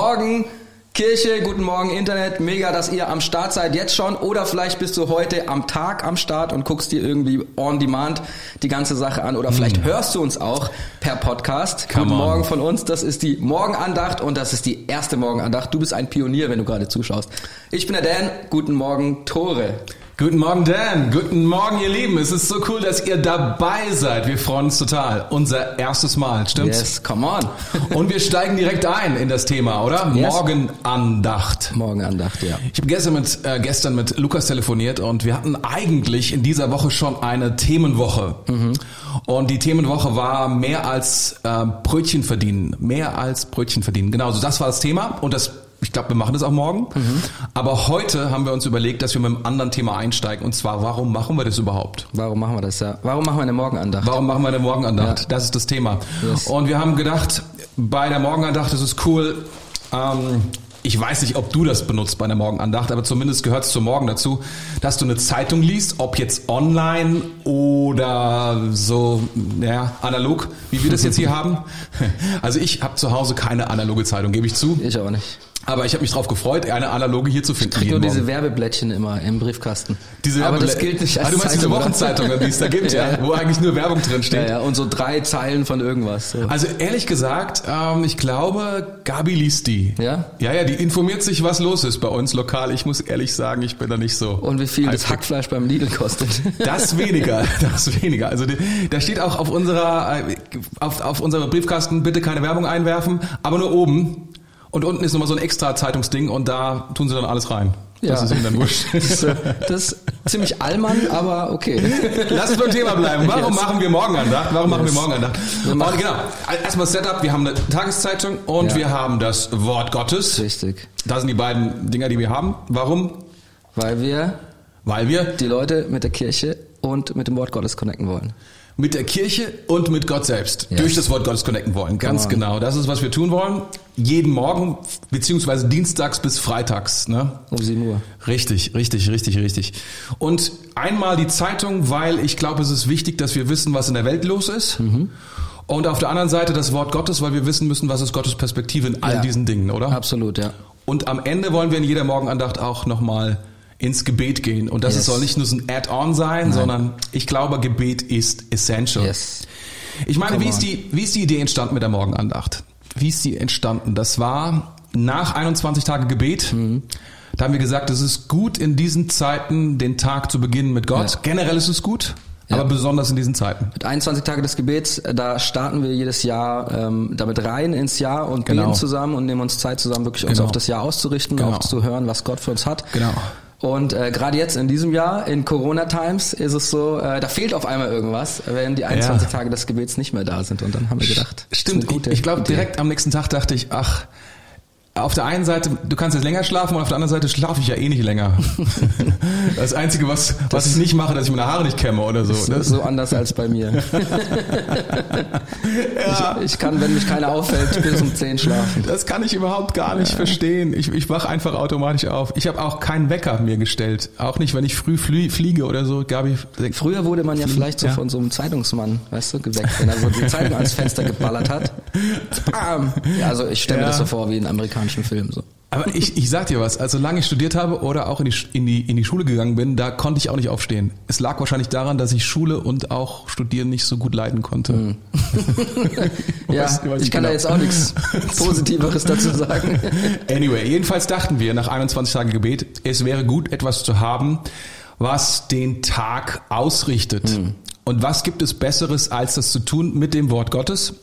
Guten Morgen Kirche, guten Morgen Internet, mega, dass ihr am Start seid jetzt schon oder vielleicht bist du heute am Tag am Start und guckst dir irgendwie on demand die ganze Sache an oder vielleicht hörst du uns auch per Podcast. Come guten on. Morgen von uns, das ist die Morgenandacht und das ist die erste Morgenandacht. Du bist ein Pionier, wenn du gerade zuschaust. Ich bin der Dan, guten Morgen Tore. Guten Morgen, Dan. Guten Morgen, ihr Lieben. Es ist so cool, dass ihr dabei seid. Wir freuen uns total. Unser erstes Mal, stimmt's? Yes, come on. Und wir steigen direkt ein in das Thema, oder? Yes. Morgenandacht. Morgenandacht, ja. Ich habe gestern mit, äh, gestern mit Lukas telefoniert und wir hatten eigentlich in dieser Woche schon eine Themenwoche. Und die Themenwoche war mehr als äh, Brötchen verdienen. Mehr als Brötchen verdienen. Genau, so das war das Thema. Und das, ich glaube, wir machen das auch morgen. Aber heute haben wir uns überlegt, dass wir mit einem anderen Thema einsteigen. Und zwar, warum machen wir das überhaupt? Warum machen wir das ja? Warum machen wir eine Morgenandacht? Warum machen wir eine Morgenandacht? Ja. Das ist das Thema. Yes. Und wir haben gedacht, bei der Morgenandacht ist es cool. Ähm, ich weiß nicht, ob du das benutzt bei der Morgenandacht, aber zumindest gehört es zum Morgen dazu, dass du eine Zeitung liest, ob jetzt online oder so, ja, analog, wie wir das jetzt hier haben. Also ich habe zu Hause keine analoge Zeitung, gebe ich zu. Ich aber nicht. Aber ich habe mich darauf gefreut, eine analoge hier zu finden. Krieg nur diese Morgen. Werbeblättchen immer im Briefkasten. Diese aber das gilt nicht als Ah, du meinst diese Zeitung, oder? Wochenzeitung, die es da gibt, ja, Ja. wo eigentlich nur Werbung drin steht. Ja, ja, und so drei Zeilen von irgendwas. So. Also ehrlich gesagt, ähm, ich glaube, Gabi liest die. Ja? Ja, ja, die informiert sich, was los ist bei uns lokal. Ich muss ehrlich sagen, ich bin da nicht so. Und wie viel das. Hackfleisch beim Lidl kostet. Das weniger, das weniger. Also da steht auch auf unserer äh, auf, auf unserem Briefkasten bitte keine Werbung einwerfen, aber nur oben. Und unten ist nochmal so ein extra Zeitungsding und da tun sie dann alles rein. Das ist ihnen dann wurscht. Das ist, äh, das ist ziemlich Allmann, aber okay. Lass uns beim Thema bleiben. Warum Yes. machen wir Morgenandacht? Warum machen wir Yes. Morgenandacht? Wir machen- genau, erstmal Setup. Wir haben eine Tageszeitung und Ja. wir haben das Wort Gottes. Richtig. Das sind die beiden Dinger, die wir haben. Warum? Weil wir Weil wir die Leute mit der Kirche und mit dem Wort Gottes connecten wollen. Mit der Kirche und mit Gott selbst Yes. durch das Wort Gottes connecten wollen. Ganz Come genau. Das ist, was wir tun wollen. Jeden Morgen, beziehungsweise dienstags bis freitags. Ne? Um 7 Uhr. Richtig, richtig, richtig, richtig. Und einmal die Zeitung, weil ich glaube, es ist wichtig, dass wir wissen, was in der Welt los ist. Mhm. Und auf der anderen Seite das Wort Gottes, weil wir wissen müssen, was ist Gottes Perspektive in all Ja. diesen Dingen, oder? Absolut, ja. Und am Ende wollen wir in jeder Morgenandacht auch nochmal ins Gebet gehen. Und das Yes. soll nicht nur so ein Add-on sein, sondern ich glaube, Gebet ist essential. Yes. Ich meine, Come wie ist, die, wie ist die Idee entstanden mit der Morgenandacht? Wie ist die entstanden? Das war nach 21 Tage Gebet. Mhm. Da haben wir gesagt, es ist gut in diesen Zeiten, den Tag zu beginnen mit Gott. Ja. Generell ist es gut, Ja. aber besonders in diesen Zeiten. Mit 21 Tage des Gebets, äh, da starten wir jedes Jahr ähm, damit rein ins Jahr und Genau. beten zusammen und nehmen uns Zeit zusammen, wirklich uns Genau. auf das Jahr auszurichten, Genau. auch zu hören, was Gott für uns hat. Genau. Und äh, gerade jetzt in diesem Jahr, in Corona-Times, ist es so, äh, da fehlt auf einmal irgendwas, wenn die 21 Ja. Tage des Gebets nicht mehr da sind. Und dann haben wir gedacht, Stimmt, ich, ich glaube direkt am nächsten Tag dachte ich, ach, auf der einen Seite, du kannst jetzt länger schlafen und auf der anderen Seite schlafe ich ja eh nicht länger. Das Einzige, was, was ich nicht mache, dass ich meine Haare nicht kämme oder so. Das ist so anders als bei mir. ja. ich, ich kann, wenn mich keiner auffällt, bis um 10 schlafen. Das kann ich überhaupt gar nicht verstehen. Ich, ich wach einfach automatisch auf. Ich habe auch keinen Wecker mir gestellt. Auch nicht, wenn ich früh flie fliege oder so. Gabi, Früher wurde man ja vielleicht so Ja. von so einem Zeitungsmann, weißt du, geweckt, wenn er so die Zeitung ans Fenster geballert hat. Bam! Ja, also ich stelle mir Ja. das so vor wie in amerikanischen Filmen. So. Aber ich, ich sag dir was, also solange ich studiert habe oder auch in die, in, die, in die Schule gegangen bin, da konnte ich auch nicht aufstehen. Es lag wahrscheinlich daran, dass ich Schule und auch Studieren nicht so gut leiden konnte. Hm. Ja, Weiß- weiß ich kann da genau. jetzt auch nichts Positiveres dazu sagen. Anyway, jedenfalls dachten wir nach 21 Tagen Gebet, es wäre gut, etwas zu haben, was den Tag ausrichtet. Hm. Und was gibt es Besseres, als das zu tun mit dem Wort Gottes?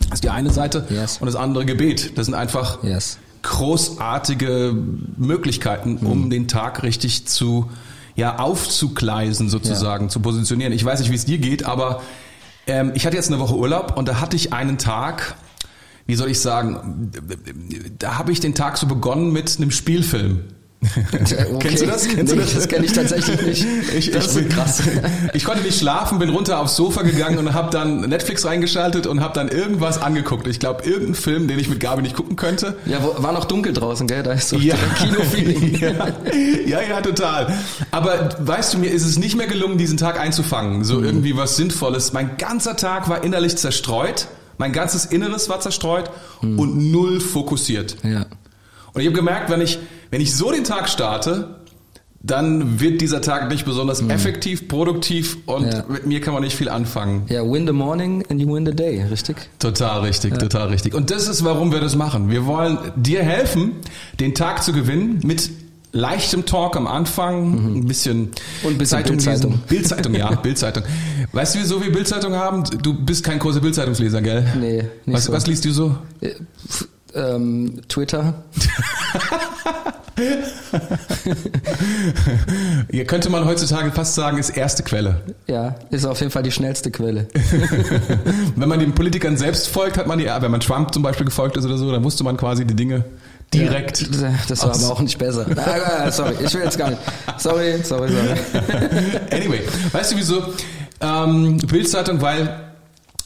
Das ist die eine Seite. Yes. Und das andere Gebet. Das sind einfach Yes. Großartige Möglichkeiten, Hm. um den Tag richtig zu, ja, aufzugleisen sozusagen, zu positionieren. Ich weiß nicht, wie es dir geht, aber ähm, ich hatte jetzt eine Woche Urlaub und da hatte ich einen Tag, wie soll ich sagen, da habe ich den Tag so begonnen mit einem Spielfilm. Kennst du das? Kennst nee, du das? das kenne ich tatsächlich nicht. Ich, das ich, ist krass. Ich konnte nicht schlafen, bin runter aufs Sofa gegangen und habe dann Netflix reingeschaltet und habe dann irgendwas angeguckt. Ich glaube, irgendeinen Film, den ich mit Gabi nicht gucken könnte. Ja, wo, war noch dunkel draußen, gell? Da ist so Ja. Kino-Feeling. ja, ja, ja, total. Aber weißt du, mir ist es nicht mehr gelungen, diesen Tag einzufangen. So irgendwie was Sinnvolles. Mein ganzer Tag war innerlich zerstreut. mein ganzes Inneres war zerstreut und null fokussiert. Ja. Und ich habe gemerkt, wenn ich, wenn ich so den Tag starte, dann wird dieser Tag nicht besonders effektiv, produktiv und Ja. mit mir kann man nicht viel anfangen. Ja, win the morning and you win the day, richtig? Total richtig, total richtig. Und das ist, warum wir das machen. Wir wollen dir helfen, den Tag zu gewinnen mit leichtem Talk am Anfang, ein bisschen Mhm. Und ein bisschen Zeitung Bildzeitung. lesen. Bildzeitung, ja, Bildzeitung. Weißt du, wieso wir Bildzeitung haben? Du bist kein großer Bildzeitungsleser, gell? Nee, nicht was, so. was liest du so? Äh, ähm, Twitter. Hier könnte man heutzutage fast sagen, ist erste Quelle. Ja, ist auf jeden Fall die schnellste Quelle. Wenn man den Politikern selbst folgt, hat man die, wenn man Trump zum Beispiel gefolgt ist oder so, dann wusste man quasi die Dinge direkt. Ja, das war aber auch nicht besser. Ah, sorry, ich will jetzt gar nicht. Sorry, sorry, sorry. anyway, weißt du wieso? Ähm, Bildzeitung, weil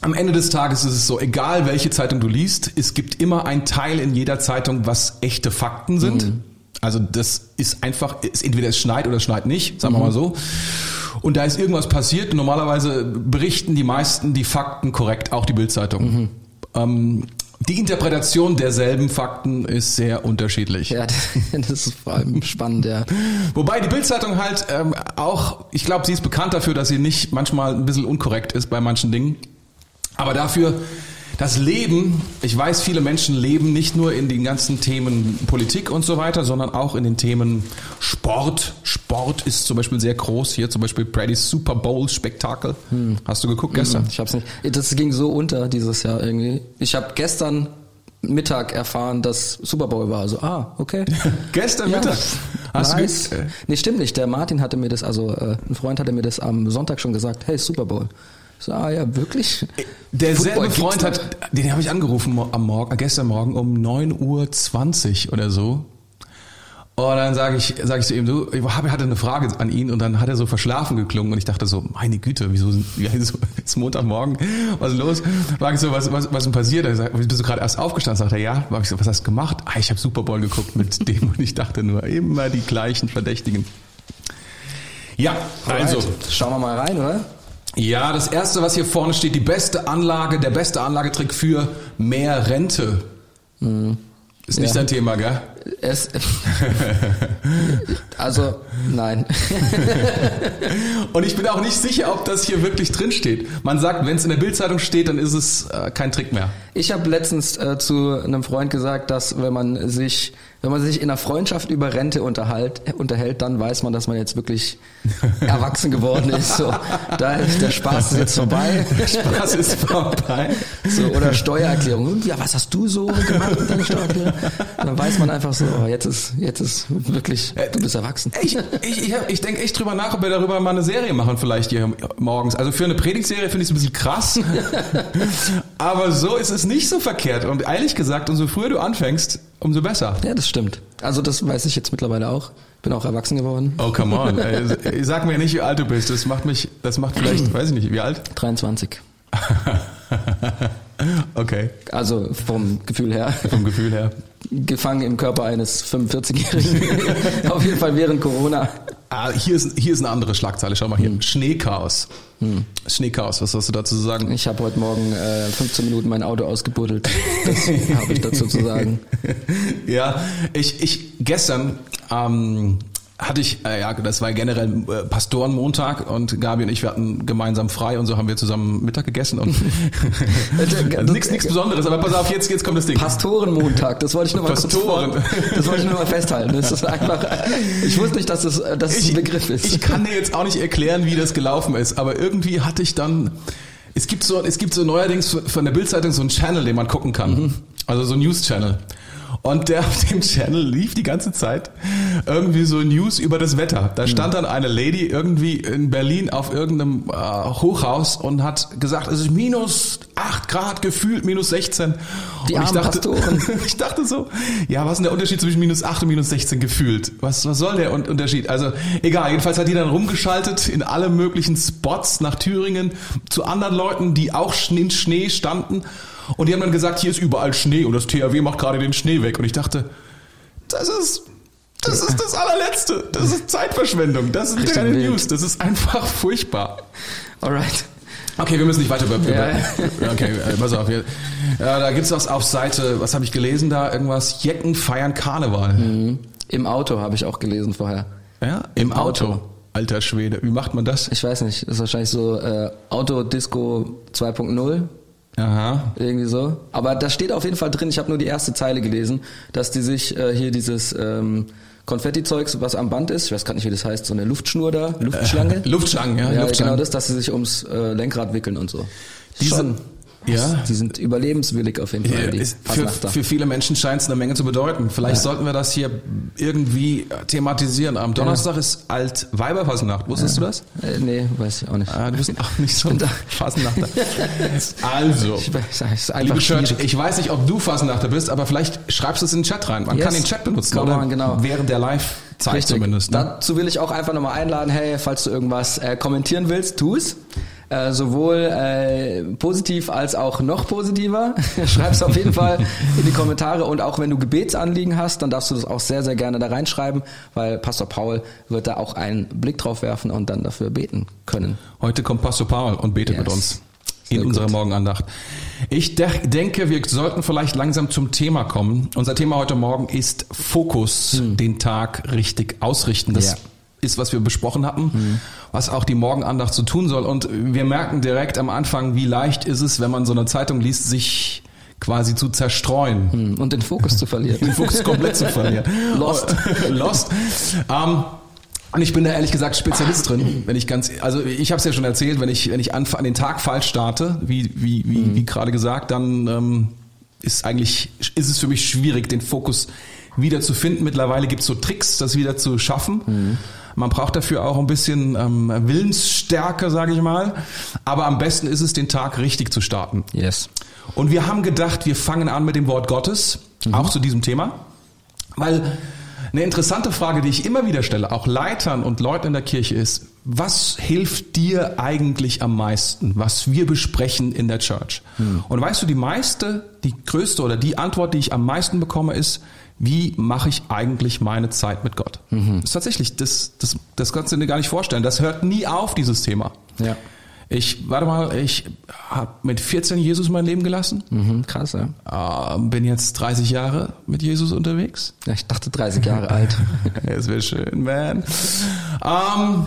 am Ende des Tages ist es so, egal welche Zeitung du liest, es gibt immer ein Teil in jeder Zeitung, was echte Fakten sind. Also das ist einfach, ist entweder es schneit oder es schneit nicht, sagen wir mal so. Und da ist irgendwas passiert. Normalerweise berichten die meisten die Fakten korrekt, auch die Bildzeitung. Ähm, die Interpretation derselben Fakten ist sehr unterschiedlich. Ja, das ist vor allem spannend, ja. Wobei die Bildzeitung halt ähm, auch, ich glaube, sie ist bekannt dafür, dass sie nicht manchmal ein bisschen unkorrekt ist bei manchen Dingen. Aber dafür das Leben, ich weiß, viele Menschen leben nicht nur in den ganzen Themen Politik und so weiter, sondern auch in den Themen Sport. Sport ist zum Beispiel sehr groß. Hier zum Beispiel Brady's Super Bowl Spektakel. Hast du geguckt gestern? Ich hab's nicht. Das ging so unter dieses Jahr irgendwie. Ich habe gestern Mittag erfahren, dass Super Bowl war. Also, ah, okay. Gestern Ja, Mittag. Hast nice. du ge- Nee, stimmt nicht. Der Martin hatte mir das, also äh, ein Freund hatte mir das am Sonntag schon gesagt, hey, Super Bowl. So, ah ja, wirklich? Derselbe Freund hat, den habe ich angerufen am Morgen, äh, gestern Morgen um 9.20 Uhr oder so. Und dann sage ich, sag ich zu ihm, du, ich hatte eine Frage an ihn und dann hat er so verschlafen geklungen und ich dachte so, meine Güte, wieso ist Montagmorgen, was ist los? Frag ich so, was, was, was ist denn passiert? Er sagt, bist du gerade erst aufgestanden? Sagt er, ja. Frag ich so, was hast du gemacht? Ah, ich habe Super Bowl geguckt mit dem und ich dachte nur, immer die gleichen Verdächtigen. Ja, also, Alright. Schauen wir mal rein, oder? Ja, das erste, was hier vorne steht, die beste Anlage, der beste Anlagetrick für mehr Rente. Ist nicht Ja. dein Thema, gell? Es, also, nein. Und ich bin auch nicht sicher, ob das hier wirklich drin steht. Man sagt, wenn es in der Bildzeitung steht, dann ist es äh, kein Trick mehr. Ich habe letztens äh, zu einem Freund gesagt, dass wenn man sich, wenn man sich in einer Freundschaft über Rente äh, unterhält, dann weiß man, dass man jetzt wirklich erwachsen geworden ist. So, da ist der Spaß ist jetzt vorbei. Spaß ist vorbei. So, oder Steuererklärung. Und ja, was hast du so gemacht mit deiner Steuererklärung? Dann weiß man einfach so, oh, jetzt ist, jetzt ist wirklich, du bist erwachsen. Ich, ich, ich, ich denke echt drüber nach, ob wir darüber mal eine Serie machen, vielleicht hier morgens. Also für eine Predigtserie finde ich es ein bisschen krass. Aber so ist es nicht so verkehrt. Und ehrlich gesagt, umso früher du anfängst, umso besser. Ja, das stimmt. Also das weiß ich jetzt mittlerweile auch. Bin auch erwachsen geworden. Oh, come on. Ey, Sag mir nicht, wie alt du bist. Das macht mich, das macht vielleicht, weiß ich nicht, wie alt? 23. Okay, Also vom Gefühl her. vom Gefühl her. Gefangen im Körper eines 45-Jährigen. Auf jeden Fall während Corona. Ah, hier ist, hier ist eine andere Schlagzeile. Schau mal hier. Schneechaos. Schneechaos, was hast du dazu zu sagen? Ich habe heute Morgen äh, 15 Minuten mein Auto ausgebuddelt. Das habe ich dazu zu sagen. ja, ich, ich gestern ähm, hatte ich, äh, ja, das war generell äh, Pastorenmontag und Gabi und ich, wir hatten gemeinsam frei und so haben wir zusammen Mittag gegessen und also nichts nichts Besonderes, aber pass auf, jetzt, jetzt kommt das Ding. Pastorenmontag, das wollte ich nur mal Pastoren. kurz vor, Das wollte ich nur mal festhalten. Das ist einfach, ich wusste nicht, dass es, dass es ein Begriff ist. Ich kann dir jetzt auch nicht erklären, wie das gelaufen ist, aber irgendwie hatte ich dann, es gibt so, es gibt so neuerdings von der Bildzeitung so einen Channel, den man gucken kann. Also so ein News-Channel. Und der auf dem Channel lief die ganze Zeit irgendwie so News über das Wetter. Da stand dann eine Lady irgendwie in Berlin auf irgendeinem äh, Hochhaus und hat gesagt, es ist minus 8 Grad, gefühlt minus 16. Die und ich dachte, ich dachte so, ja, was ist denn der Unterschied zwischen minus 8 und minus 16 gefühlt? Was, was soll der Un- Unterschied? Also egal, jedenfalls hat die dann rumgeschaltet in alle möglichen Spots nach Thüringen zu anderen Leuten, die auch in Schnee standen. Und die haben dann gesagt, hier ist überall Schnee und das THW macht gerade den Schnee weg. Und ich dachte, das ist, das ist das allerletzte. Das ist Zeitverschwendung. Das sind keine wild. News. Das ist einfach furchtbar. Alright. Okay, wir müssen nicht weiter über. Ja. okay, äh, pass auf. Wir, ja, da gibt's was auf Seite, was habe ich gelesen da? Irgendwas, Jecken feiern Karneval. Im Auto habe ich auch gelesen vorher. Ja, im, Auto. Auto. Alter Schwede, wie macht man das? Ich weiß nicht, das ist wahrscheinlich so äh, Autodisco 2.0. Aha. Irgendwie so. Aber da steht auf jeden Fall drin, ich habe nur die erste Zeile gelesen, dass die sich äh, hier dieses ähm, Konfetti-Zeugs, was am Band ist, ich weiß gerade nicht, wie das heißt, so eine Luftschnur da, Luftschlange. Luftschlangen, ja, ja, Luftschlangen. genau das, dass sie sich ums äh, Lenkrad wickeln und so. Diese- Schon. Ja. Die sind überlebenswillig auf jeden Fall, Ja, für, für viele Menschen scheint es eine Menge zu bedeuten. Vielleicht sollten wir das hier irgendwie thematisieren. Am Donnerstag ist Altweiberfasnacht. Wusstest du das? Äh, nee, weiß ich auch nicht. Ah, du bist auch nicht so ein Fasnachter. also, Ich weiß, liebe Church, schwierig. ich weiß nicht, ob du Fasnachter bist, aber vielleicht schreibst du es in den Chat rein. Man Yes. kann den Chat benutzen, Come oder? on, genau. Während der Live-Zeit Richtig. zumindest. Ne? Dazu will ich auch einfach nochmal einladen, hey, falls du irgendwas äh, kommentieren willst, tu es. Äh, sowohl äh, positiv als auch noch positiver. Schreib's auf jeden Fall in die Kommentare und auch wenn du Gebetsanliegen hast, dann darfst du das auch sehr, sehr gerne da reinschreiben, weil Pastor Paul wird da auch einen Blick drauf werfen und dann dafür beten können. Heute kommt Pastor Paul und betet Yes. mit uns Sehr in gut. unserer Morgenandacht. Ich de denke, wir sollten vielleicht langsam zum Thema kommen. Unser Thema heute Morgen ist Fokus, den Tag richtig ausrichten. Das Hm. Ja. Ist, was wir besprochen hatten, was auch die Morgenandacht so tun soll. Und wir merken direkt am Anfang, wie leicht ist es, wenn man so eine Zeitung liest, sich quasi zu zerstreuen. Hm, Und den Fokus zu verlieren. den Fokus komplett zu verlieren. Lost. Lost. Ähm, und ich bin da ehrlich gesagt Spezialist drin, wenn ich ganz, also ich habe es ja schon erzählt, wenn ich wenn ich an, an den Tag falsch starte, wie wie wie, wie gerade gesagt, dann ähm, ist eigentlich ist es für mich schwierig, den Fokus wieder zu finden. Mittlerweile gibt es so Tricks, das wieder zu schaffen. Man braucht dafür auch ein bisschen ähm, Willensstärke, sage ich mal. Aber am besten ist es, den Tag richtig zu starten. Yes. Und wir haben gedacht, wir fangen an mit dem Wort Gottes, auch zu diesem Thema. Weil eine interessante Frage, die ich immer wieder stelle, auch Leitern und Leuten in der Kirche ist, was hilft dir eigentlich am meisten, was wir besprechen in der Church? Und weißt du, die meiste, die größte oder die Antwort, die ich am meisten bekomme, ist, wie mache ich eigentlich meine Zeit mit Gott? Das ist tatsächlich, das, das, das kannst du dir gar nicht vorstellen. Das hört nie auf, dieses Thema. Ja. Ich, warte mal, ich habe mit 14 Jesus mein Leben gelassen. Mhm, krass, ja. Äh, bin jetzt 30 Jahre mit Jesus unterwegs. ja. Ich dachte 30 Jahre alt. Es wäre schön, man. Ähm,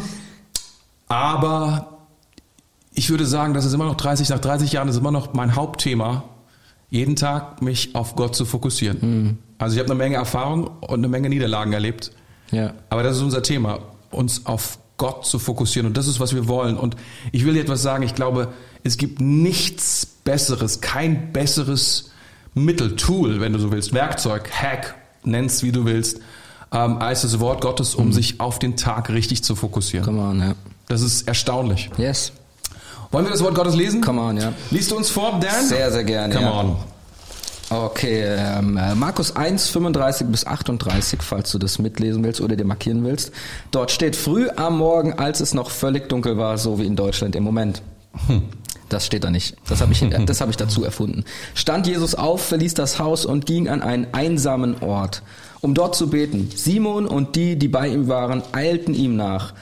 aber ich würde sagen, das ist immer noch 30, nach 30 Jahren ist immer noch mein Hauptthema, jeden Tag mich auf Gott zu fokussieren. Also ich habe eine Menge Erfahrung und eine Menge Niederlagen erlebt. Ja. Aber das ist unser Thema, uns auf Gott zu fokussieren. Und das ist, was wir wollen. Und ich will dir etwas sagen. Ich glaube, es gibt nichts Besseres, kein besseres Mittel, Tool, wenn du so willst, Werkzeug, Hack, nenn's wie du willst, ähm, als das Wort Gottes, um sich auf den Tag richtig zu fokussieren. Come on, ja. Das ist erstaunlich. Yes. Wollen wir das Wort Gottes lesen? Come on, ja. Liest du uns vor, Dan? Sehr, sehr gerne, Come ja. on. Okay, ähm, äh, Markus 1, 35 bis 38, falls du das mitlesen willst oder dir markieren willst. Dort steht früh am Morgen, als es noch völlig dunkel war, so wie in Deutschland im Moment. Das steht da nicht. Das habe ich, das habe ich dazu erfunden. Stand Jesus auf, verließ das Haus und ging an einen einsamen Ort, um dort zu beten. Simon und die, die bei ihm waren, eilten ihm nach.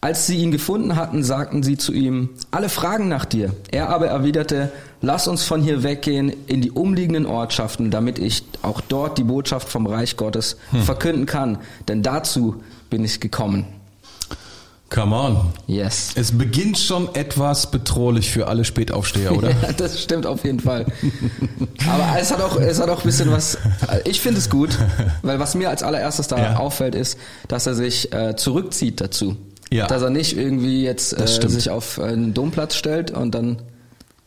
Als sie ihn gefunden hatten, sagten sie zu ihm, alle fragen nach dir. Er aber erwiderte, lass uns von hier weggehen in die umliegenden Ortschaften, damit ich auch dort die Botschaft vom Reich Gottes verkünden kann. Denn dazu bin ich gekommen. Come on. Yes. Es beginnt schon etwas bedrohlich für alle Spätaufsteher, oder? Ja, das stimmt auf jeden Fall. Aber es hat auch, es hat auch ein bisschen was. Ich finde es gut, weil was mir als allererstes da Ja. auffällt, ist, dass er sich äh, zurückzieht dazu. Ja. Dass er nicht irgendwie jetzt äh, sich auf einen Domplatz stellt und dann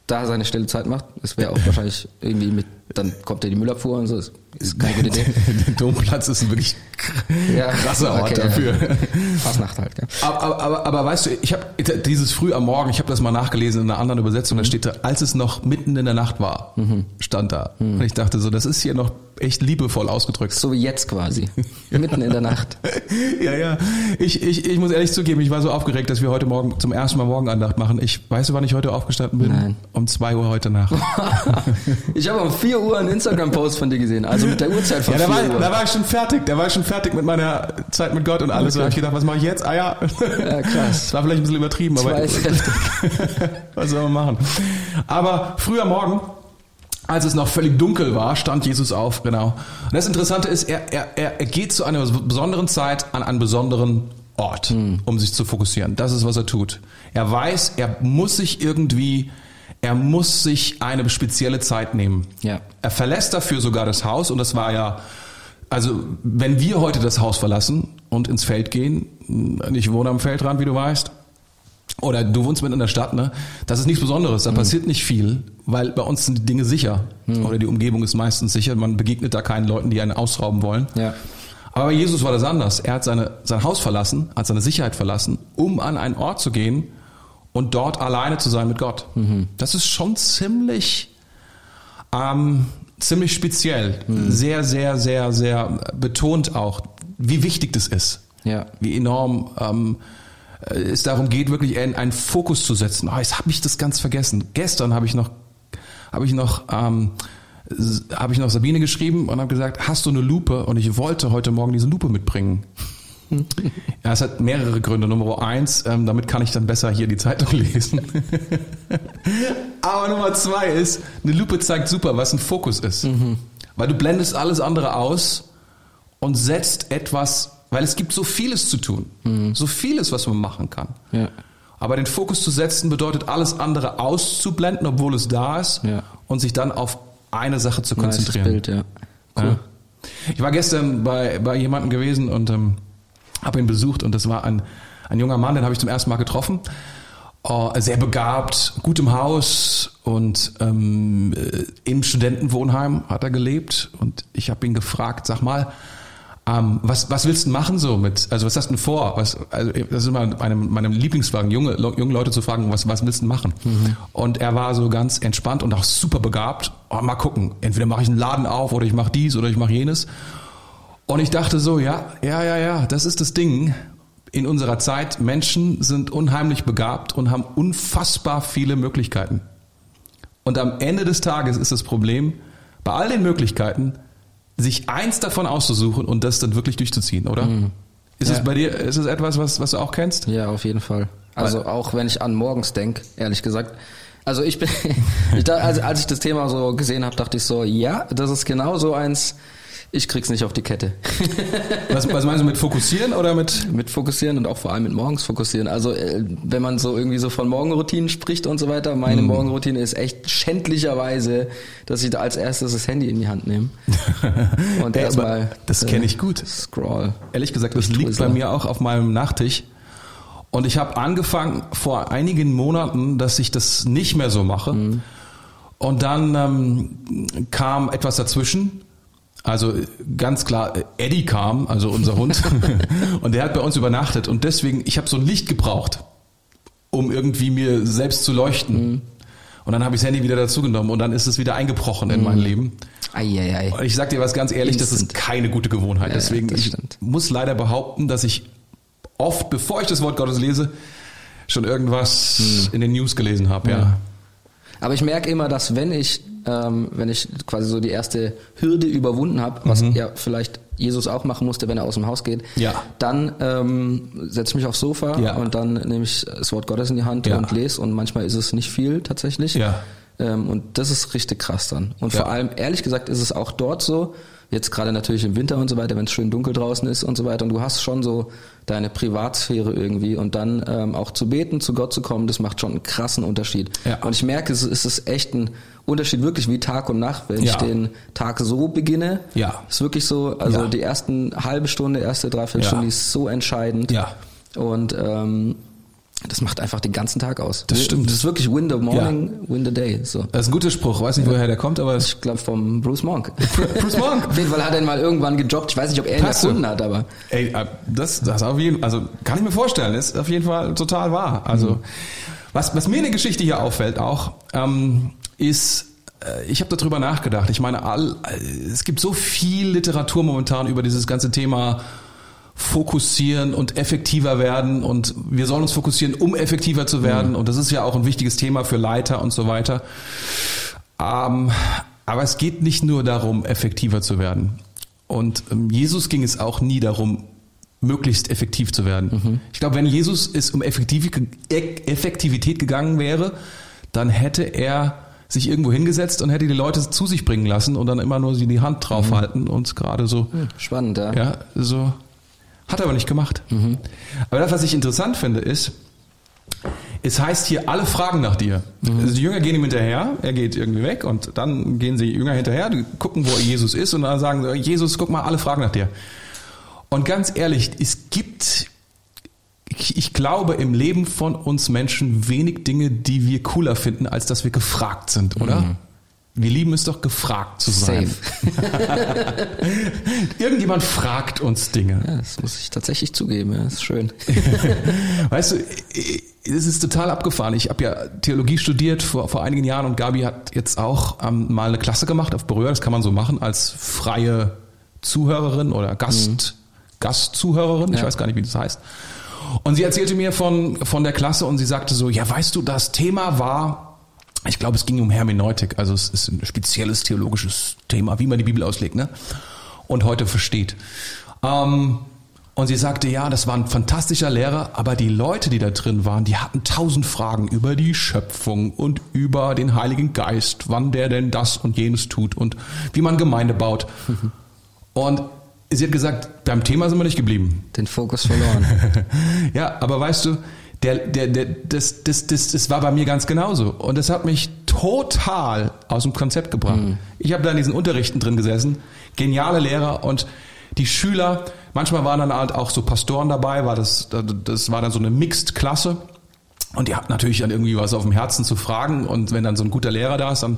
da seine stille Zeit macht. Das wäre auch wahrscheinlich irgendwie mit, dann kommt ja die Müllabfuhr und so. Das ist keine gute Idee. Der Domplatz ist wirklich Ja, krasser Ort okay, dafür. Ja. Fastnacht halt, gell? Aber, aber, aber, aber weißt du, ich habe dieses früh am Morgen, ich habe das mal nachgelesen in einer anderen Übersetzung, da steht da, als es noch mitten in der Nacht war, stand da. Und ich dachte so, das ist hier noch echt liebevoll ausgedrückt. So wie jetzt quasi. Mitten in der Nacht. ja, ja. Ich, ich, ich muss ehrlich zugeben, ich war so aufgeregt, dass wir heute Morgen zum ersten Mal Morgenandacht machen. Ich weiß, wann ich heute aufgestanden bin? Nein. Um zwei Uhr heute Nacht. Ich habe um 4 Uhr einen Instagram-Post von dir gesehen, also mit der Uhrzeit von Ja, da 4 war, Uhr. da war ich schon fertig, da war ich schon fertig mit meiner Zeit mit Gott und alles. Okay. Da habe ich gedacht, was mache ich jetzt? Ah ja. Ja, krass. Das war vielleicht ein bisschen übertrieben, aber was soll man machen? Aber früher Morgen, als es noch völlig dunkel war, stand Jesus auf, genau. Und das Interessante ist, er, er, er geht zu einer besonderen Zeit an einen besonderen Ort, hm. um sich zu fokussieren. Das ist, was er tut. Er weiß, er muss sich irgendwie er muss sich eine spezielle Zeit nehmen. Ja. Er verlässt dafür sogar das Haus und das war ja, also wenn wir heute das Haus verlassen und ins Feld gehen, ich wohne am Feldrand, wie du weißt, oder du wohnst mitten in der Stadt, ne? Das ist nichts Besonderes. Da mhm. passiert nicht viel, weil bei uns sind die Dinge sicher. Mhm. Oder die Umgebung ist meistens sicher. Man begegnet da keinen Leuten, die einen ausrauben wollen. Ja. Aber bei Jesus war das anders. Er hat seine, sein Haus verlassen, hat seine Sicherheit verlassen, um an einen Ort zu gehen, und dort alleine zu sein mit Gott. Mhm. Das ist schon ziemlich, ähm, ziemlich speziell. Mhm. Sehr, sehr, sehr, sehr betont auch, wie wichtig das ist. Ja. Wie enorm ähm, es darum geht, wirklich einen Fokus zu setzen. Oh, jetzt habe ich das ganz vergessen. Gestern habe ich noch, habe ich noch, ähm, habe ich noch Sabine geschrieben und habe gesagt, hast du eine Lupe? Und ich wollte heute Morgen diese Lupe mitbringen. Ja, es hat mehrere Gründe. Nummer eins, ähm, damit kann ich dann besser hier die Zeitung lesen. Aber Nummer zwei ist, eine Lupe zeigt super, was ein Fokus ist. Mhm. Weil du blendest alles andere aus und setzt etwas, weil es gibt so vieles zu tun. Mhm. So vieles, was man machen kann. Ja. Aber den Fokus zu setzen bedeutet alles andere auszublenden, obwohl es da ist ja. und sich dann auf eine Sache zu konzentrieren. Nice Bild, ja. Cool. Ich war gestern bei, bei jemandem gewesen und ähm, habe ihn besucht und das war ein, ein junger Mann, den habe ich zum ersten Mal getroffen. Oh, sehr begabt, gut im Haus und ähm, äh, im Studentenwohnheim hat er gelebt und ich habe ihn gefragt, sag mal, ähm, was, was willst du machen so mit, also was hast du denn vor? Was, also das ist immer meinem, meinem Lieblingsfragen, junge, junge Leute zu fragen, was, was willst du machen? Mhm. Und er war so ganz entspannt und auch super begabt. Oh, mal gucken, entweder mache ich einen Laden auf oder ich mache dies oder ich mache jenes. Und ich dachte so, ja, ja, ja, ja, das ist das Ding in unserer Zeit. Menschen sind unheimlich begabt und haben unfassbar viele Möglichkeiten. Und am Ende des Tages ist das Problem, bei all den Möglichkeiten, sich eins davon auszusuchen und das dann wirklich durchzuziehen, oder? Mhm. Ist ja. es bei dir, ist es etwas, was, was du auch kennst? Ja, auf jeden Fall. Also auch wenn ich an morgens denke, ehrlich gesagt. Also ich bin, ich da, also als ich das Thema so gesehen habe, dachte ich so, ja, das ist genau so eins, ich krieg's nicht auf die Kette. was, was meinst du mit fokussieren oder mit? Mit fokussieren und auch vor allem mit morgens fokussieren. Also äh, wenn man so irgendwie so von Morgenroutinen spricht und so weiter, meine mm. Morgenroutine ist echt schändlicherweise, dass ich da als erstes das Handy in die Hand nehme. Und hey, erstmal. Das kenne ich gut. Scroll. Ehrlich gesagt, das liegt bei mir auch auf meinem Nachttisch. Und ich habe angefangen vor einigen Monaten, dass ich das nicht mehr so mache. Mm. Und dann ähm, kam etwas dazwischen also ganz klar, Eddie kam, also unser Hund, und der hat bei uns übernachtet. Und deswegen, ich habe so ein Licht gebraucht, um irgendwie mir selbst zu leuchten. Mhm. Und dann habe ich das Handy wieder dazugenommen und dann ist es wieder eingebrochen in mein mhm. Leben. Ei, Und ich sag dir was ganz ehrlich, Instant. das ist keine gute Gewohnheit. Ja, Deswegen ich muss leider behaupten, dass ich oft, bevor ich das Wort Gottes lese, schon irgendwas hm. in den News gelesen habe. Ja. Aber ich merke immer, dass wenn ich ähm, wenn ich quasi so die erste Hürde überwunden habe, was mhm. ja vielleicht Jesus auch machen musste, wenn er aus dem Haus geht, ja. dann ähm, setze ich mich aufs Sofa ja. und dann nehme ich das Wort Gottes in die Hand ja. und lese und manchmal ist es nicht viel tatsächlich. Ja. Ähm, und das ist richtig krass dann. Und vor allem, ehrlich gesagt, ist es auch dort so, Jetzt gerade natürlich im Winter und so weiter, wenn es schön dunkel draußen ist und so weiter. Und du hast schon so deine Privatsphäre irgendwie. Und dann ähm, auch zu beten, zu Gott zu kommen, das macht schon einen krassen Unterschied. Ja. Und ich merke, es, ist echt ein Unterschied wirklich wie Tag und Nacht. Wenn ja. ich den Tag so beginne, ja. ist wirklich so, also ja. die ersten halbe Stunde, erste Dreiviertelstunde ja. ist so entscheidend. Ja. Und ähm, das macht einfach den ganzen Tag aus. Das stimmt. Das ist wirklich win the morning, ja. win the day. So. Das ist ein guter Spruch. Weiß nicht, woher der kommt, aber ich glaube vom Bruce Monk. Bruce Monk. auf jeden Fall hat er ihn mal irgendwann gejobbt. Ich weiß nicht, ob er ihn Passt erfunden hat, aber. Ey, äh, das, das auf jeden, also kann ich mir vorstellen, ist auf jeden Fall total wahr. Also mhm. was, was mir in der Geschichte hier auffällt auch, ähm, ist äh, ich habe darüber nachgedacht. Ich meine, all, äh, es gibt so viel Literatur momentan über dieses ganze Thema fokussieren und effektiver werden und wir sollen uns fokussieren, um effektiver zu werden mhm. und das ist ja auch ein wichtiges Thema für Leiter und so weiter. Ähm, aber es geht nicht nur darum, effektiver zu werden. Und ähm, Jesus ging es auch nie darum, möglichst effektiv zu werden. Mhm. Ich glaube, wenn Jesus es um Effektivität gegangen wäre, dann hätte er sich irgendwo hingesetzt und hätte die Leute zu sich bringen lassen und dann immer nur sie die Hand draufhalten mhm. und gerade so. Spannend, ja. Ja, so. Hat er aber nicht gemacht. Mhm. Aber das, was ich interessant finde, ist, es heißt hier, alle fragen nach dir. Mhm. Also die Jünger gehen ihm hinterher, er geht irgendwie weg und dann gehen sie Jünger hinterher, die gucken, wo Jesus ist und dann sagen sie, Jesus, guck mal, alle fragen nach dir. Und ganz ehrlich, es gibt, ich glaube, im Leben von uns Menschen wenig Dinge, die wir cooler finden, als dass wir gefragt sind, oder? Mhm. Wir lieben es doch, gefragt zu sein. Irgendjemand fragt uns Dinge. Ja, das muss ich tatsächlich zugeben. Ja, das ist schön. weißt du, es ist total abgefahren. Ich habe ja Theologie studiert vor, vor einigen Jahren und Gabi hat jetzt auch ähm, mal eine Klasse gemacht auf Berühr. Das kann man so machen als freie Zuhörerin oder Gast, mhm. Gastzuhörerin. Ich ja. weiß gar nicht, wie das heißt. Und sie erzählte mir von, von der Klasse und sie sagte so, ja, weißt du, das Thema war ich glaube, es ging um Hermeneutik, also es ist ein spezielles theologisches Thema, wie man die Bibel auslegt, ne? Und heute versteht. Ähm, und sie sagte, ja, das war ein fantastischer Lehrer, aber die Leute, die da drin waren, die hatten tausend Fragen über die Schöpfung und über den Heiligen Geist, wann der denn das und jenes tut und wie man Gemeinde baut. Und sie hat gesagt, beim Thema sind wir nicht geblieben. Den Fokus verloren. ja, aber weißt du, der, der, der, das, das, das, das war bei mir ganz genauso. Und das hat mich total aus dem Konzept gebracht. Mhm. Ich habe da in diesen Unterrichten drin gesessen, geniale Lehrer und die Schüler, manchmal waren dann halt auch so Pastoren dabei, war das, das war dann so eine Mixed-Klasse. Und die hatten natürlich dann irgendwie was auf dem Herzen zu fragen. Und wenn dann so ein guter Lehrer da ist, dann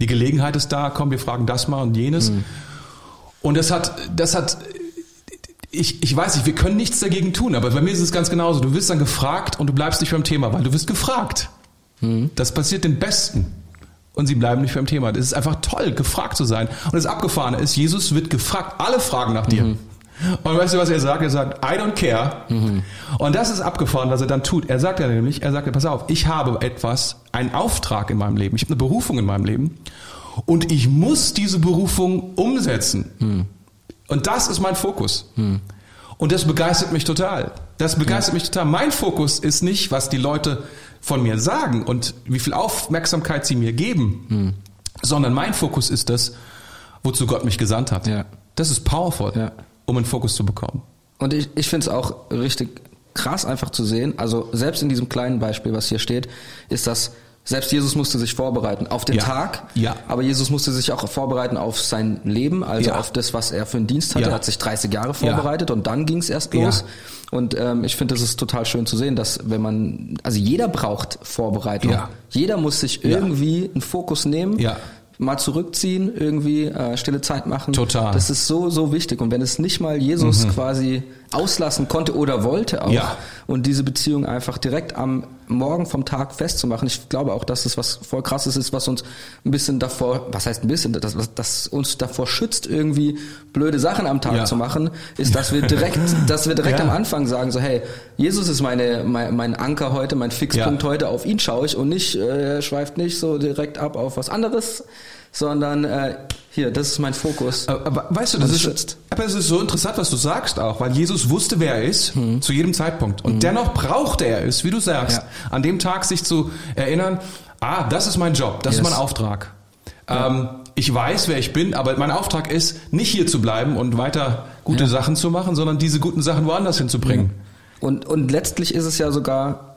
die Gelegenheit ist da, komm, wir fragen das mal und jenes. Mhm. Und das hat, das hat ich, ich weiß nicht, wir können nichts dagegen tun, aber bei mir ist es ganz genauso. Du wirst dann gefragt und du bleibst nicht beim Thema, weil du wirst gefragt. Mhm. Das passiert den Besten. Und sie bleiben nicht beim Thema. Das ist einfach toll, gefragt zu sein. Und das Abgefahrene ist, Jesus wird gefragt. Alle fragen nach dir. Mhm. Und weißt du, was er sagt? Er sagt, I don't care. Mhm. Und das ist abgefahren, was er dann tut. Er sagt ja nämlich, er sagt, pass auf, ich habe etwas, einen Auftrag in meinem Leben. Ich habe eine Berufung in meinem Leben. Und ich muss diese Berufung umsetzen. Mhm. Und das ist mein Fokus. Hm. Und das begeistert mich total. Das begeistert ja. mich total. Mein Fokus ist nicht, was die Leute von mir sagen und wie viel Aufmerksamkeit sie mir geben, hm. sondern mein Fokus ist das, wozu Gott mich gesandt hat. Ja. Das ist powerful, ja. um einen Fokus zu bekommen. Und ich, ich finde es auch richtig krass einfach zu sehen. Also selbst in diesem kleinen Beispiel, was hier steht, ist das selbst Jesus musste sich vorbereiten auf den ja. Tag, ja. aber Jesus musste sich auch vorbereiten auf sein Leben, also ja. auf das, was er für einen Dienst hatte. Er hat sich 30 Jahre vorbereitet und dann ging es erst los. Und ähm, ich finde, das ist total schön zu sehen, dass wenn man, also jeder braucht Vorbereitung. Jeder muss sich irgendwie einen Fokus nehmen. Mal zurückziehen, irgendwie äh, stille Zeit machen. Total. Das ist so, so wichtig. Und wenn es nicht mal Jesus mhm. quasi auslassen konnte oder wollte auch und diese Beziehung einfach direkt am Morgen vom Tag festzumachen. Ich glaube auch, dass es was voll krasses ist, was uns ein bisschen davor, was heißt ein bisschen, das, das uns davor schützt, irgendwie blöde Sachen am Tag ja. zu machen, ist, dass wir direkt, dass wir direkt ja. am Anfang sagen, so, hey, Jesus ist meine, mein, mein Anker heute, mein Fixpunkt heute, auf ihn schaue ich und nicht, äh, schweift nicht so direkt ab auf was anderes, sondern äh, hier, das ist mein Fokus. Aber, aber weißt du, das ist, aber es ist so interessant, was du sagst auch, weil Jesus wusste, wer er ist, hm. zu jedem Zeitpunkt. Und hm. dennoch brauchte er es, wie du sagst, ja. an dem Tag sich zu erinnern, ah, das ist mein Job, das yes. ist mein Auftrag. Ja. Ähm, ich weiß, wer ich bin, aber mein Auftrag ist, nicht hier zu bleiben und weiter gute ja. Sachen zu machen, sondern diese guten Sachen woanders hinzubringen. Und, und letztlich ist es ja sogar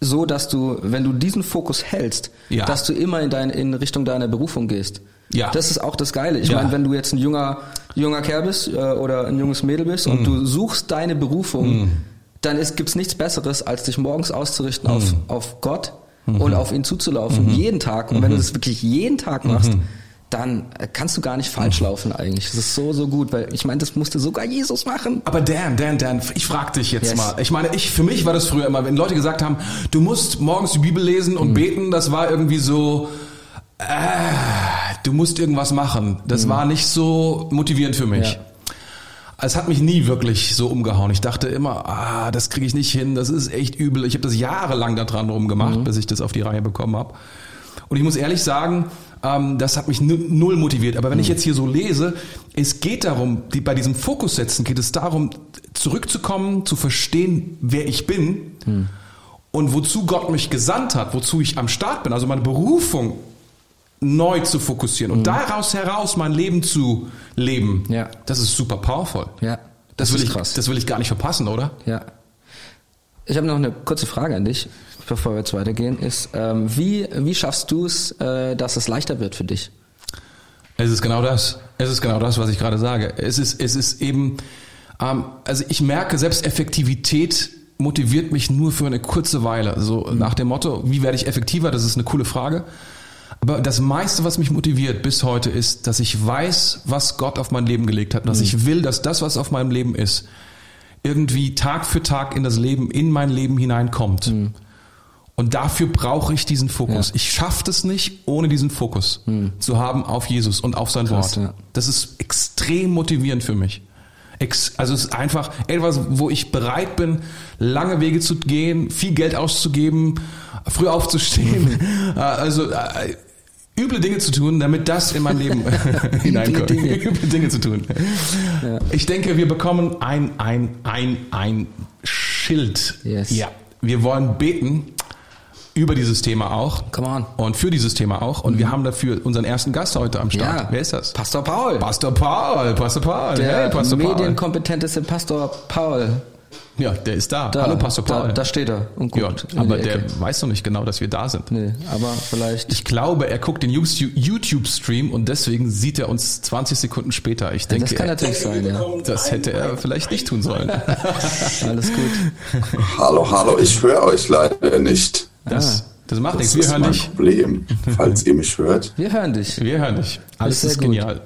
so, dass du, wenn du diesen Fokus hältst, ja. dass du immer in, dein, in Richtung deiner Berufung gehst. Ja. Das ist auch das Geile. Ich ja. meine, wenn du jetzt ein junger, junger Kerl bist äh, oder ein junges Mädel bist mm. und du suchst deine Berufung, mm. dann gibt es nichts Besseres, als dich morgens auszurichten mm. auf, auf Gott -hmm. und auf ihn zuzulaufen. -hmm. Jeden Tag. Und wenn du mhm. das wirklich jeden Tag machst, mhm. Dann kannst du gar nicht falsch mhm. laufen eigentlich. Das ist so, so gut, weil ich meine, das musste sogar Jesus machen. Aber Dan, Dan, Dan, ich frag dich jetzt yes. mal. Ich meine, ich, für mich war das früher immer, wenn Leute gesagt haben, du musst morgens die Bibel lesen und beten, das war irgendwie so, äh, du musst irgendwas machen. Das mhm. war nicht so motivierend für mich. Ja. Es hat mich nie wirklich so umgehauen. Ich dachte immer, ah, das kriege ich nicht hin, das ist echt übel. Ich habe das jahrelang daran rumgemacht, mhm. bis ich das auf die Reihe bekommen habe. Und ich muss ehrlich sagen, ähm, das hat mich null motiviert. Aber wenn ich jetzt hier so lese, es geht darum, die, bei diesem Fokus setzen geht es darum, zurückzukommen, zu verstehen, wer ich bin hm. und wozu Gott mich gesandt hat, wozu ich am Start bin, also meine Berufung neu zu fokussieren und hm. daraus heraus mein Leben zu leben. Ja. Das ist super powerful. Ja. Das, das will ich, krass. das will ich gar nicht verpassen, oder? Ja. Ich habe noch eine kurze Frage an dich bevor wir jetzt weitergehen, ist, ähm, wie, wie schaffst du es, äh, dass es leichter wird für dich? Es ist genau das. Es ist genau das, was ich gerade sage. Es ist, es ist eben, ähm, also ich merke, selbst Effektivität motiviert mich nur für eine kurze Weile. So mhm. nach dem Motto, wie werde ich effektiver? Das ist eine coole Frage. Aber das meiste, was mich motiviert bis heute, ist, dass ich weiß, was Gott auf mein Leben gelegt hat. Und dass mhm. ich will, dass das, was auf meinem Leben ist, irgendwie Tag für Tag in das Leben, in mein Leben hineinkommt. Mhm. Und dafür brauche ich diesen Fokus. Ja. Ich schaffe es nicht, ohne diesen Fokus hm. zu haben auf Jesus und auf sein Krass, Wort. Ja. Das ist extrem motivierend für mich. Also es ist einfach etwas, wo ich bereit bin, lange Wege zu gehen, viel Geld auszugeben, früh aufzustehen, äh, also äh, üble Dinge zu tun, damit das in mein Leben hineinkommt. Dinge. üble Dinge zu tun. Ja. Ich denke, wir bekommen ein, ein, ein, ein Schild. Yes. Ja. Wir wollen beten über dieses Thema auch. Come on. Und für dieses Thema auch. Und mhm. wir haben dafür unseren ersten Gast heute am Start. Ja. Wer ist das? Pastor Paul. Pastor Paul, Pastor Paul. Der hey, Pastor medienkompetenteste Pastor Paul. Ja, der ist da. da Hallo Pastor Paul. Da, da steht er und guckt. Ja, aber der weiß noch nicht genau, dass wir da sind. Nee, aber vielleicht. Ich glaube, er guckt den YouTube-Stream und deswegen sieht er uns 20 Sekunden später. Ich denke, das kann natürlich sein, ja. Das hätte er vielleicht nicht tun sollen. Alles gut. Hallo, hallo, ich höre euch leider nicht. Das, ah. das macht nichts. Wir hören mein dich. Problem, falls ihr mich hört. Wir hören dich. Wir hören dich. Alles ist, ist genial.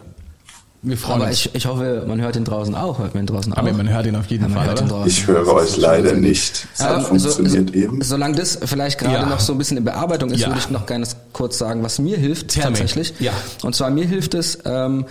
Wir freuen Aber uns. Ich, ich hoffe, man hört ihn draußen auch. Hört man ihn draußen Aber auch? man hört ihn auf jeden ja, Fall. Ich höre euch leider nicht. Es hat funktioniert so, eben. Solange das vielleicht gerade ja. noch so ein bisschen in Bearbeitung ist, ja. würde ich noch gerne kurz sagen, was mir hilft Tell tatsächlich. Ja. Und zwar mir hilft es, ähm,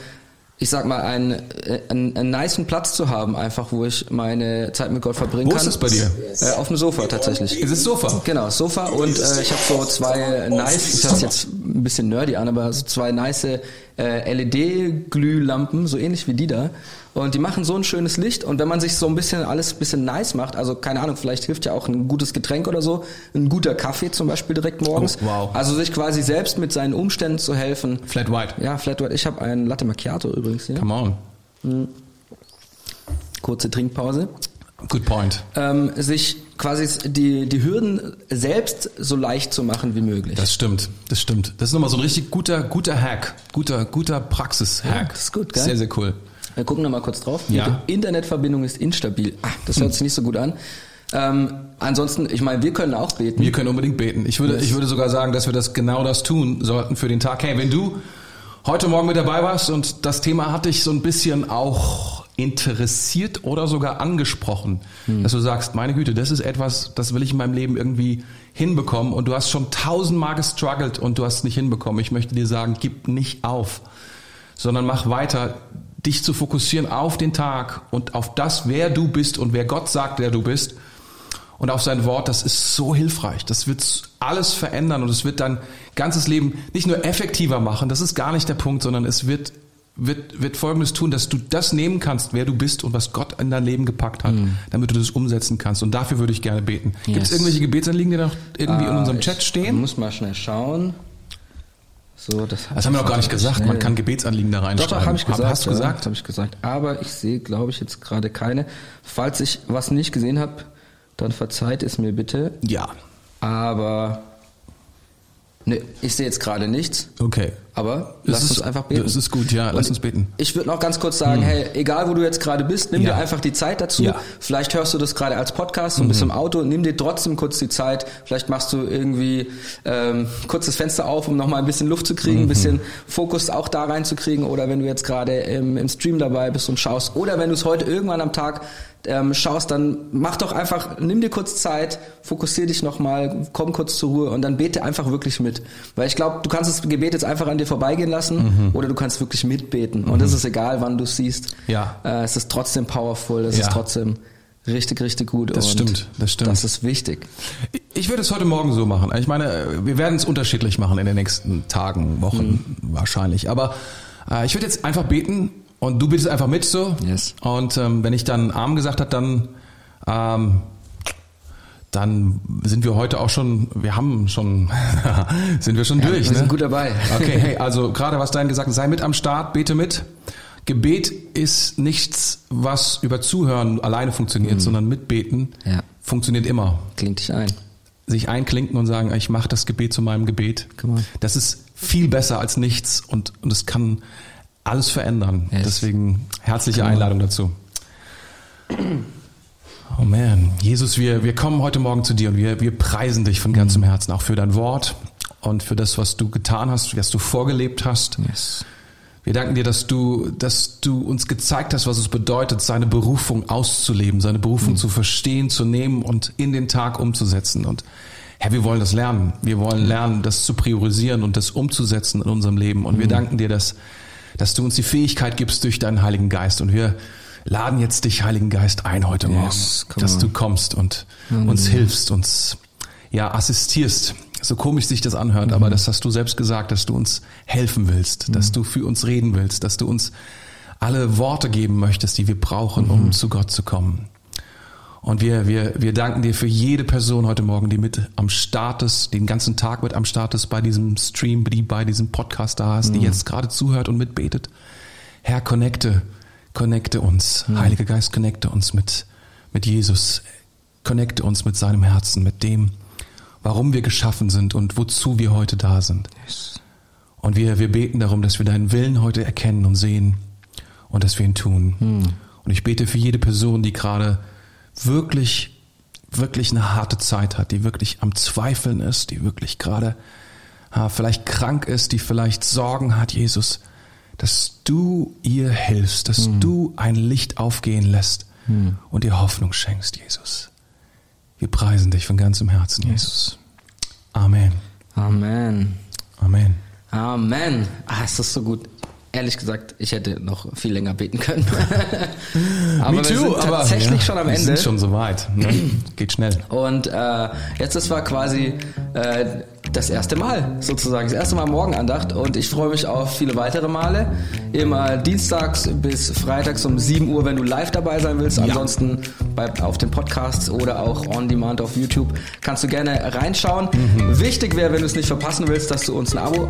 ich sag mal, einen, einen, einen niceen Platz zu haben, einfach, wo ich meine Zeit mit Gott verbringen wo kann. Wo ist es bei dir? Äh, auf dem Sofa tatsächlich. Ist es Sofa? Genau, Sofa und äh, ich habe so zwei nice, hört sich jetzt ein bisschen nerdy an, aber so zwei nice äh, LED-Glühlampen, so ähnlich wie die da. Und die machen so ein schönes Licht. Und wenn man sich so ein bisschen alles ein bisschen nice macht, also keine Ahnung, vielleicht hilft ja auch ein gutes Getränk oder so, ein guter Kaffee zum Beispiel direkt morgens. Oh, wow. Also sich quasi selbst mit seinen Umständen zu helfen. Flat White. Ja, Flat White. Ich habe einen Latte Macchiato übrigens hier. Come on. Mhm. Kurze Trinkpause. Good point. Ähm, sich quasi die, die Hürden selbst so leicht zu machen wie möglich. Das stimmt, das stimmt. Das ist nochmal so ein richtig guter, guter Hack, guter, guter Praxis-Hack. Ja, das ist gut, gell? Sehr, sehr cool. Wir gucken nochmal kurz drauf. Ja. Die Internetverbindung ist instabil. Ah, das hört sich nicht so gut an. Ähm, ansonsten, ich meine, wir können auch beten. Wir können unbedingt beten. Ich würde, ich würde sogar sagen, dass wir das genau das tun sollten für den Tag. Hey, wenn du heute Morgen mit dabei warst und das Thema hat dich so ein bisschen auch interessiert oder sogar angesprochen, hm. dass du sagst, meine Güte, das ist etwas, das will ich in meinem Leben irgendwie hinbekommen und du hast schon tausendmal gestruggelt und du hast es nicht hinbekommen. Ich möchte dir sagen, gib nicht auf, sondern mach weiter dich zu fokussieren auf den Tag und auf das, wer du bist und wer Gott sagt, wer du bist und auf sein Wort, das ist so hilfreich. Das wird alles verändern und es wird dein ganzes Leben nicht nur effektiver machen, das ist gar nicht der Punkt, sondern es wird wird, wird Folgendes tun, dass du das nehmen kannst, wer du bist und was Gott in dein Leben gepackt hat, mm. damit du das umsetzen kannst. Und dafür würde ich gerne beten. Yes. Gibt es irgendwelche Gebetsanliegen, die noch irgendwie uh, in unserem Chat stehen? Ich muss mal schnell schauen. So, das, das haben wir noch gar nicht gesagt. Schnell. Man kann Gebetsanliegen da reinschreiben. Doch, doch habe ich gesagt. Hast du gesagt? Ja, habe ich gesagt. Aber ich sehe, glaube ich, jetzt gerade keine. Falls ich was nicht gesehen habe, dann verzeiht es mir bitte. Ja. Aber Ne, ich sehe jetzt gerade nichts. Okay. Aber lass uns einfach beten. Das ist gut, ja. Lass uns beten. Ich würde noch ganz kurz sagen, hm. hey, egal wo du jetzt gerade bist, nimm ja. dir einfach die Zeit dazu. Ja. Vielleicht hörst du das gerade als Podcast, und mhm. bist im Auto, nimm dir trotzdem kurz die Zeit. Vielleicht machst du irgendwie ähm, kurz das Fenster auf, um nochmal ein bisschen Luft zu kriegen, mhm. ein bisschen Fokus auch da reinzukriegen. Oder wenn du jetzt gerade im, im Stream dabei bist und schaust. Oder wenn du es heute irgendwann am Tag ähm, schaust, dann mach doch einfach, nimm dir kurz Zeit, fokussier dich nochmal, komm kurz zur Ruhe und dann bete einfach wirklich mit. Weil ich glaube, du kannst das Gebet jetzt einfach an dir vorbeigehen lassen mhm. oder du kannst wirklich mitbeten. Mhm. Und es ist egal, wann du siehst. Ja. Äh, es ist trotzdem powerful, es ja. ist trotzdem Richtig, richtig gut. Das stimmt, das stimmt. Das ist wichtig. Ich würde es heute Morgen so machen. Ich meine, wir werden es unterschiedlich machen in den nächsten Tagen, Wochen mhm. wahrscheinlich. Aber äh, ich würde jetzt einfach beten und du betest einfach mit so. Yes. Und ähm, wenn ich dann Arm gesagt habe, dann ähm, dann sind wir heute auch schon, wir haben schon, sind wir schon Ja, durch. wir ne? sind gut dabei. Okay, hey, also gerade was dein gesagt, sei mit am Start, bete mit. Gebet ist nichts, was über Zuhören alleine funktioniert, sondern mitbeten Ja. funktioniert immer. Klingt dich ein. Sich einklinken und sagen, ich mache das Gebet zu meinem Gebet. Das ist viel besser als nichts und, und es kann alles verändern. Yes. Deswegen herzliche Einladung dazu. Oh man, Jesus, wir, wir kommen heute Morgen zu dir und wir, wir preisen dich von ganzem Herzen, auch für dein Wort und für das, was du getan hast, was du vorgelebt hast. Yes. Wir danken dir, dass du, dass du uns gezeigt hast, was es bedeutet, seine Berufung auszuleben, seine Berufung zu verstehen, zu nehmen und in den Tag umzusetzen. Und Herr, wir wollen das lernen. Wir wollen lernen, das zu priorisieren und das umzusetzen in unserem Leben. Und wir danken dir, dass, dass du uns die Fähigkeit gibst durch deinen Heiligen Geist. Und wir laden jetzt dich, Heiligen Geist, ein heute Morgen, Yes, come dass on. du kommst und uns hilfst, uns ja assistierst. So komisch sich das anhört, aber das hast du selbst gesagt, dass du uns helfen willst, dass du für uns reden willst, dass du uns alle Worte geben möchtest, die wir brauchen, um zu Gott zu kommen. Und wir, wir, wir danken dir für jede Person heute Morgen, die mit am Start ist, den ganzen Tag mit am Start ist bei diesem Stream, die bei diesem Podcast da ist, die jetzt gerade zuhört und mitbetet. Herr, connecte, connecte uns. Heiliger Geist, connecte uns mit, mit Jesus. Connecte uns mit seinem Herzen, mit dem, warum wir geschaffen sind und wozu wir heute da sind. Und wir, wir beten darum, dass wir deinen Willen heute erkennen und sehen und dass wir ihn tun. Und ich bete für jede Person, die gerade wirklich, wirklich eine harte Zeit hat, die wirklich am Zweifeln ist, die wirklich gerade ah, vielleicht krank ist, die vielleicht Sorgen hat, Jesus, dass du ihr hilfst, dass du ein Licht aufgehen lässt und ihr Hoffnung schenkst, Jesus. Wir preisen dich von ganzem Herzen, Jesus. Amen. Amen. Amen. Amen. Ah, ist das so gut. Ehrlich gesagt, ich hätte noch viel länger beten können. aber wir sind tatsächlich ja, schon am Wir Ende. sind schon soweit. Ne? Geht schnell. Und äh, jetzt das war quasi äh, das erste Mal sozusagen, das erste Mal Morgenandacht und ich freue mich auf viele weitere Male. Immer dienstags bis freitags um 7 Uhr, wenn du live dabei sein willst. Ansonsten bei, auf den Podcasts oder auch on demand auf YouTube kannst du gerne reinschauen. Wichtig wäre, wenn du es nicht verpassen willst, dass du uns ein Abo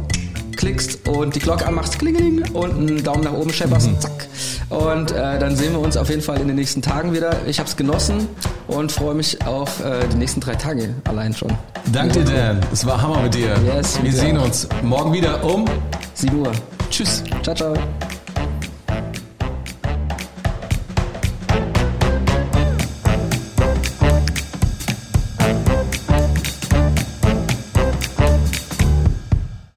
klickst und die Glocke anmachst, klingeling, und einen Daumen nach oben schepperst, zack. Und äh, dann sehen wir uns auf jeden Fall in den nächsten Tagen wieder. Ich habe es genossen und freue mich auf äh, die nächsten drei Tage allein schon. Danke dir, Dan. Es war Hammer mit dir. Yes, Wir sehen auch. uns morgen wieder um 7 Uhr. Tschüss. Ciao, ciao.